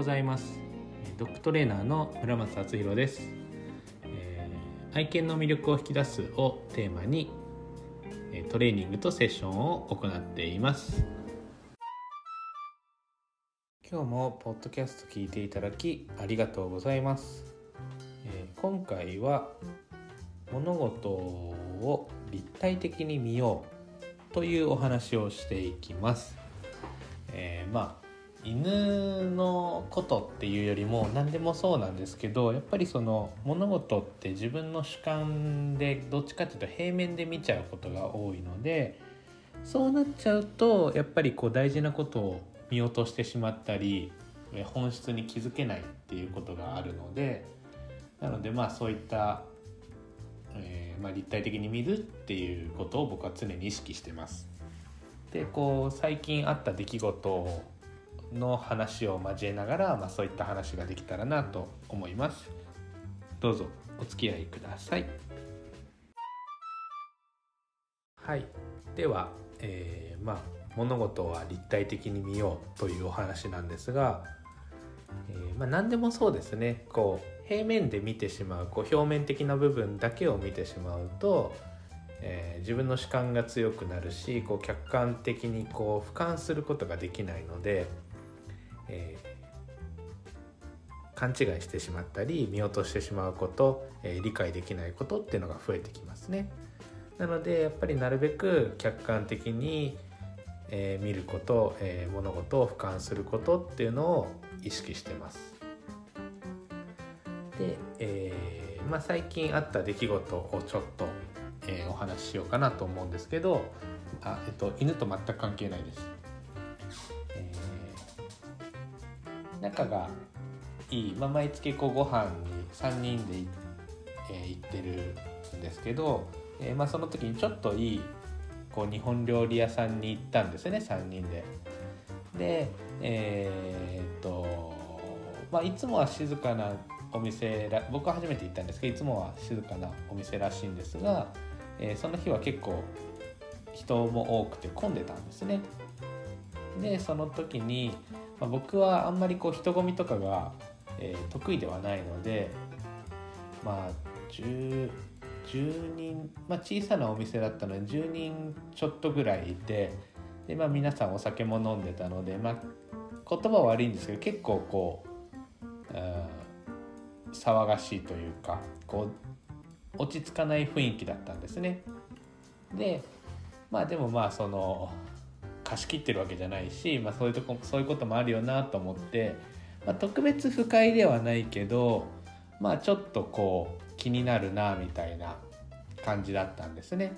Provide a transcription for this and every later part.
ございます。ドッグトレーナーの村松敦弘です、えー、愛犬の魅力を引き出すをテーマにトレーニングとセッションを行っています。今日もポッドキャスト聞いていただきありがとうございます、えー、今回は物事を立体的に見ようというお話をしていきます、えー、まあ犬のことっていうよりも何でもそうなんですけどやっぱりその物事って自分の主観でどっちかっていうと平面で見ちゃうことが多いのでそうなっちゃうとやっぱりこう大事なことを見落としてしまったり本質に気づけないっていうことがあるのでなのでまあそういった、えー、まあ、立体的に見るっていうことを僕は常に意識してます。でこう最近あった出来事をの話を交えながら、まあ、そういった話ができたらなと思います。どうぞお付き合いください。はい。では、えー、まあ物事は立体的に見ようというお話なんですが、えー、まあ、何でもそうですね。こう平面で見てしまうこう表面的な部分だけを見てしまうと、えー、自分の主観が強くなるしこう客観的にこう俯瞰することができないので、えー、勘違いしてしまったり見落としてしまうこと、えー、理解できないことっていうのが増えてきますね。なのでやっぱりなるべく客観的に、えー、見ること、えー、物事を俯瞰することっていうのを意識してます。で、えーまあ、最近あった出来事をちょっと、えー、お話ししようかなと思うんですけどあ、えっと、犬と全く関係ないです。仲がいい、まあ、毎月こうご飯に3人で、えー、行ってるんですけど、えー、まあ、その時にちょっといいこう日本料理屋さんに行ったんですよね3人で。でえー、っとまあいつもは静かなお店ら僕は初めて行ったんですけどいつもは静かなお店らしいんですが、えー、その日は結構人も多くて混んでたんですね。でその時にまあ、僕はあんまりこう人混みとかが、えー、得意ではないのでまあ 10, 10人、まあ、小さなお店だったので10人ちょっとぐらいいてで、まあ、皆さんお酒も飲んでたので、まあ、言葉は悪いんですけど結構こう、うん、騒がしいというかこう落ち着かない雰囲気だったんですね。でまあでもまあその貸し切ってるわけじゃないし、まあ、そういうとこそういうこともあるよなと思って、まあ、特別不快ではないけどまあちょっとこう気になるなみたいな感じだったんですね。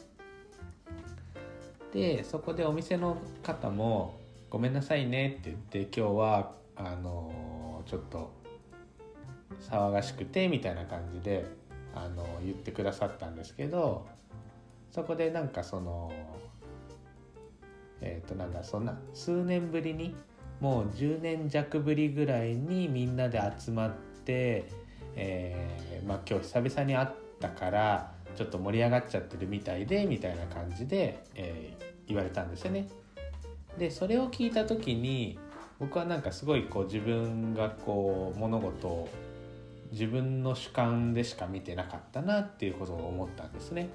でそこでお店の方も「ごめんなさいね」って言って今日はあのちょっと騒がしくてみたいな感じであの言ってくださったんですけどそこでなんかそのえっ、ー、となんだそんな数年ぶりにもう10年弱ぶりぐらいにみんなで集まって、えー、まあ、今日久々に会ったからちょっと盛り上がっちゃってるみたいでみたいな感じで、えー、言われたんですよね。でそれを聞いた時に僕はなんかすごいこう自分がこう物事を自分の主観でしか見てなかったなっていうことを思ったんですね。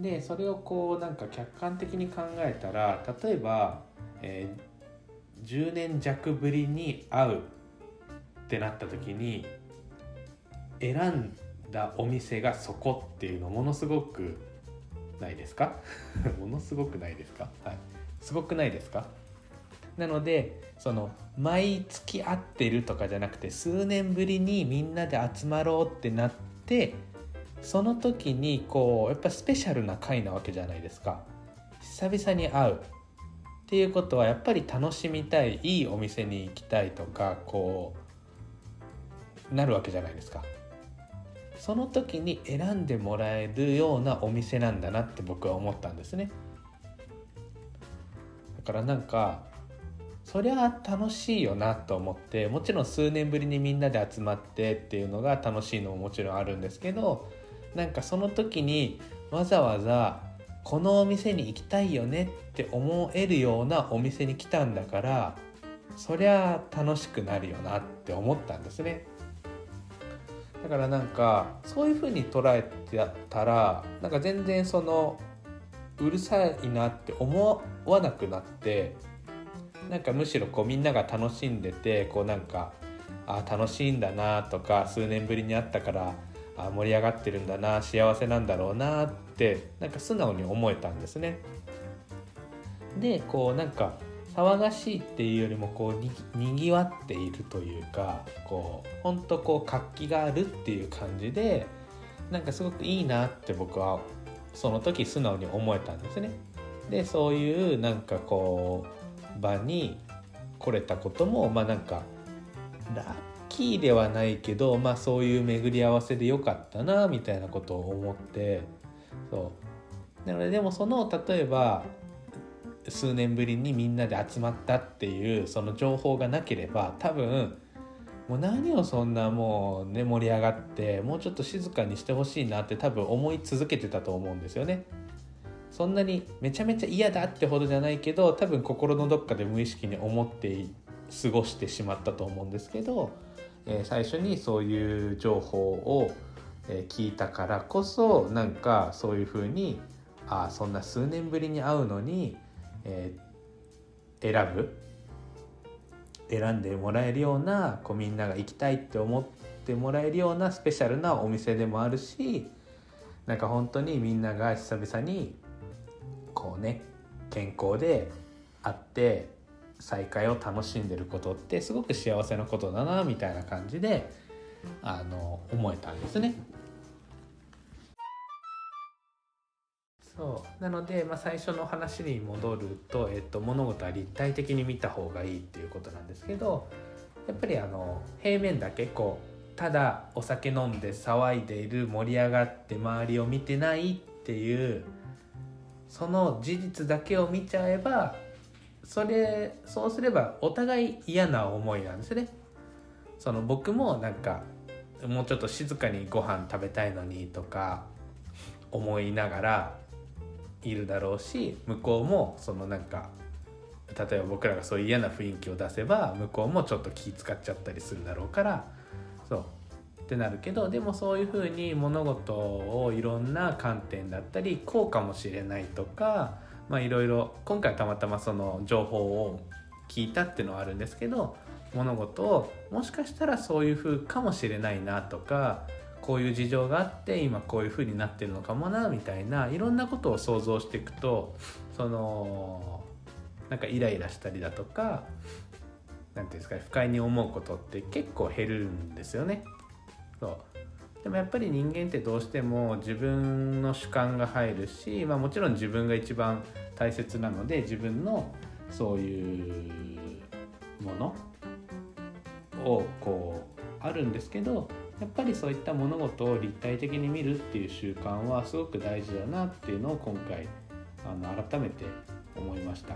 でそれをこうなんか客観的に考えたら例えば、えー、10年弱ぶりに会うってなった時に選んだお店がそこっていうのものすごくないですか？ものすごくないですか？はい。すごくないですか？なのでその毎月会ってるとかじゃなくて数年ぶりにみんなで集まろうってなってその時にこうやっぱスペシャルな回なわけじゃないですか。久々に会うっていうことはやっぱり楽しみたいいいお店に行きたいとかこうなるわけじゃないですか。その時に選んでもらえるようなお店なんだなって僕は思ったんですね。だからなんかそりゃ楽しいよなと思ってもちろん数年ぶりにみんなで集まってっていうのが楽しいのももちろんあるんですけどなんかその時にわざわざこのお店に行きたいよねって思えるようなお店に来たんだからそりゃ楽しくなるよなって思ったんですね。だからなんかそういう風に捉えてたらなんか全然そのうるさいなって思わなくなってなんかむしろこうみんなが楽しんでてこうなんかあ楽しいんだなとか数年ぶりに会ったからあ盛り上がってるんだな幸せなんだろうなってなんか素直に思えたんですね。でこうなんか騒がしいっていうよりもこうにぎわっているというかこうほんとこう活気があるっていう感じでなんかすごくいいなって僕はその時素直に思えたんですね。でそういうなんかこう場に来れたこともまあなんかラキーではないけどまあそういう巡り合わせでよかったなみたいなことを思ってそうなのででもその例えば数年ぶりにみんなで集まったっていうその情報がなければ多分もう何をそんなもうね盛り上がってもうちょっと静かにしてほしいなって多分思い続けてたと思うんですよね。そんなにめちゃめちゃ嫌だってほどじゃないけど多分心のどっかで無意識に思って過ごしてしまったと思うんですけど、え、最初にそういう情報を、え、聞いたからこそなんかそういうふうにああそんな数年ぶりに会うのにえー、選ぶ？選んでもらえるようなこうみんなが行きたいって思ってもらえるようなスペシャルなお店でもあるしなんか本当にみんなが久々にこうね健康で会って再会を楽しんでることってすごく幸せなことだなみたいな感じであの思えたんですね。そうなので、まあ、最初の話に戻ると、えっと、物事は立体的に見た方がいいっていうことなんですけどやっぱりあの平面だけこうただお酒飲んで騒いでいる盛り上がって周りを見てないっていうその事実だけを見ちゃえばそれそうすればお互い嫌な思いなんですね。その僕もなんかもうちょっと静かにご飯食べたいのにとか思いながらいるだろうし向こうもそのなんか例えば僕らがそういう嫌な雰囲気を出せば向こうもちょっと気使っちゃったりするだろうからそうってなるけどでもそういうふうに物事をいろんな観点だったりこうかもしれないとかまあいろいろ今回たまたまその情報を聞いたっていうのはあるんですけど物事をもしかしたらそういう風かもしれないなとかこういう事情があって今こういう風になってるのかもなみたいないろんなことを想像していくとそのなんかイライラしたりだとか何ていうんですか不快に思うことって結構減るんですよね。そうでもやっぱり人間ってどうしても自分の主観が入るし、まあ、もちろん自分が一番大切なので自分のそういうものをこうあるんですけどやっぱりそういった物事を立体的に見るっていう習慣はすごく大事だなっていうのを今回あの改めて思いました。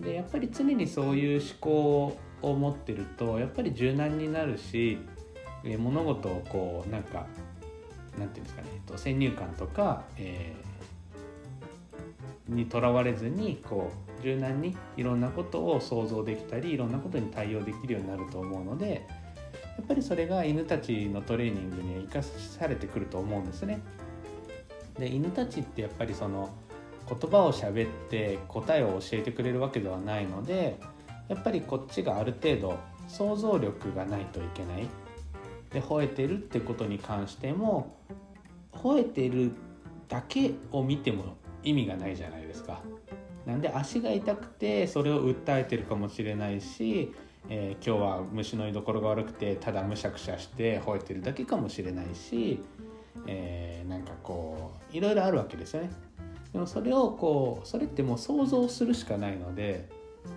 でやっぱり常にそういう思考を持ってるとやっぱり柔軟になるし物事をこうなんかなんていうんですかね先入観とか、えー、にとらわれずにこう柔軟にいろんなことを想像できたりいろんなことに対応できるようになると思うのでやっぱりそれが犬たちのトレーニングには生かされてくると思うんですね。で犬たちってやっぱりその言葉を喋って答えを教えてくれるわけではないのでやっぱりこっちがある程度想像力がないといけないで吠えてるってことに関しても吠えてるだけを見ても意味がないじゃないですか。なんで足が痛くてそれを訴えてるかもしれないしえー、今日は虫の居所が悪くてただむしゃくしゃして吠えてるだけかもしれないし、えー、なんかこういろいろあるわけですよね。でもそれをこうそれってもう想像するしかないので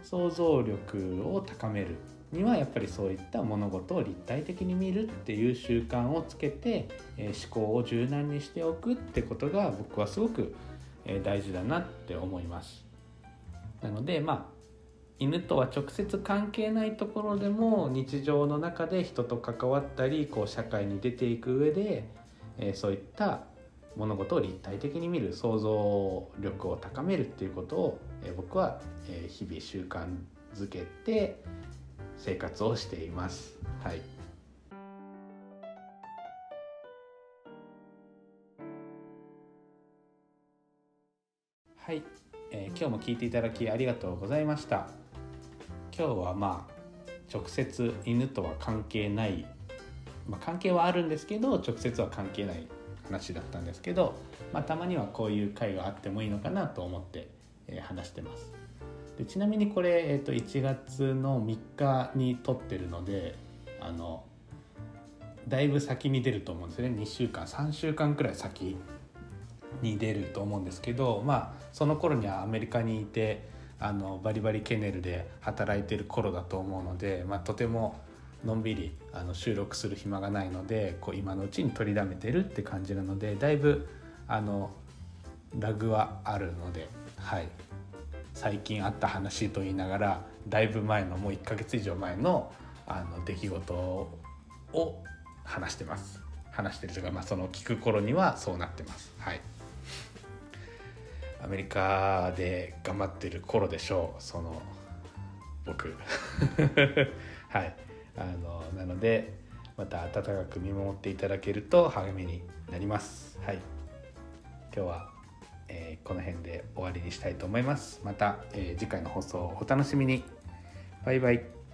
想像力を高めるにはやっぱりそういった物事を立体的に見るっていう習慣をつけて、思考を柔軟にしておくってことが僕はすごく、大事だなって思います。なのでまあ犬とは直接関係ないところでも日常の中で人と関わったりこう社会に出ていく上で、そういった物事を立体的に見る想像力を高めるっていうことを、僕は、日々習慣づけて生活をしています。はい。はい、えー今日も聞いていただきありがとうございました。今日はまあ直接犬とは関係ない、まあ、関係はあるんですけど直接は関係ない話だったんですけど、まあ、たまにはこういう会があってもいいのかなと思って、えー話してます。でちなみにこれ、えー、と1月の3日に撮ってるのであのだいぶ先に出ると思うんですね。2週間3週間くらい先に出ると思うんですけどまあその頃にはアメリカにいてあのバリバリケネルで働いてる頃だと思うので、まあ、とてものんびりあの収録する暇がないのでこう今のうちに取りだめてるって感じなのでだいぶあのラグはあるので、はい、最近あった話と言いながらだいぶ前のもう1ヶ月以上前のあの出来事を話してます。話してるというか、まあ、その聞く頃にはそうなってます。はい。アメリカで頑張ってる頃でしょうその僕。はい。あのなのでまた温かく見守っていただけると励みになります。はい。今日は、えーこの辺で終わりにしたいと思います。また、えー次回の放送をお楽しみに。バイバイ。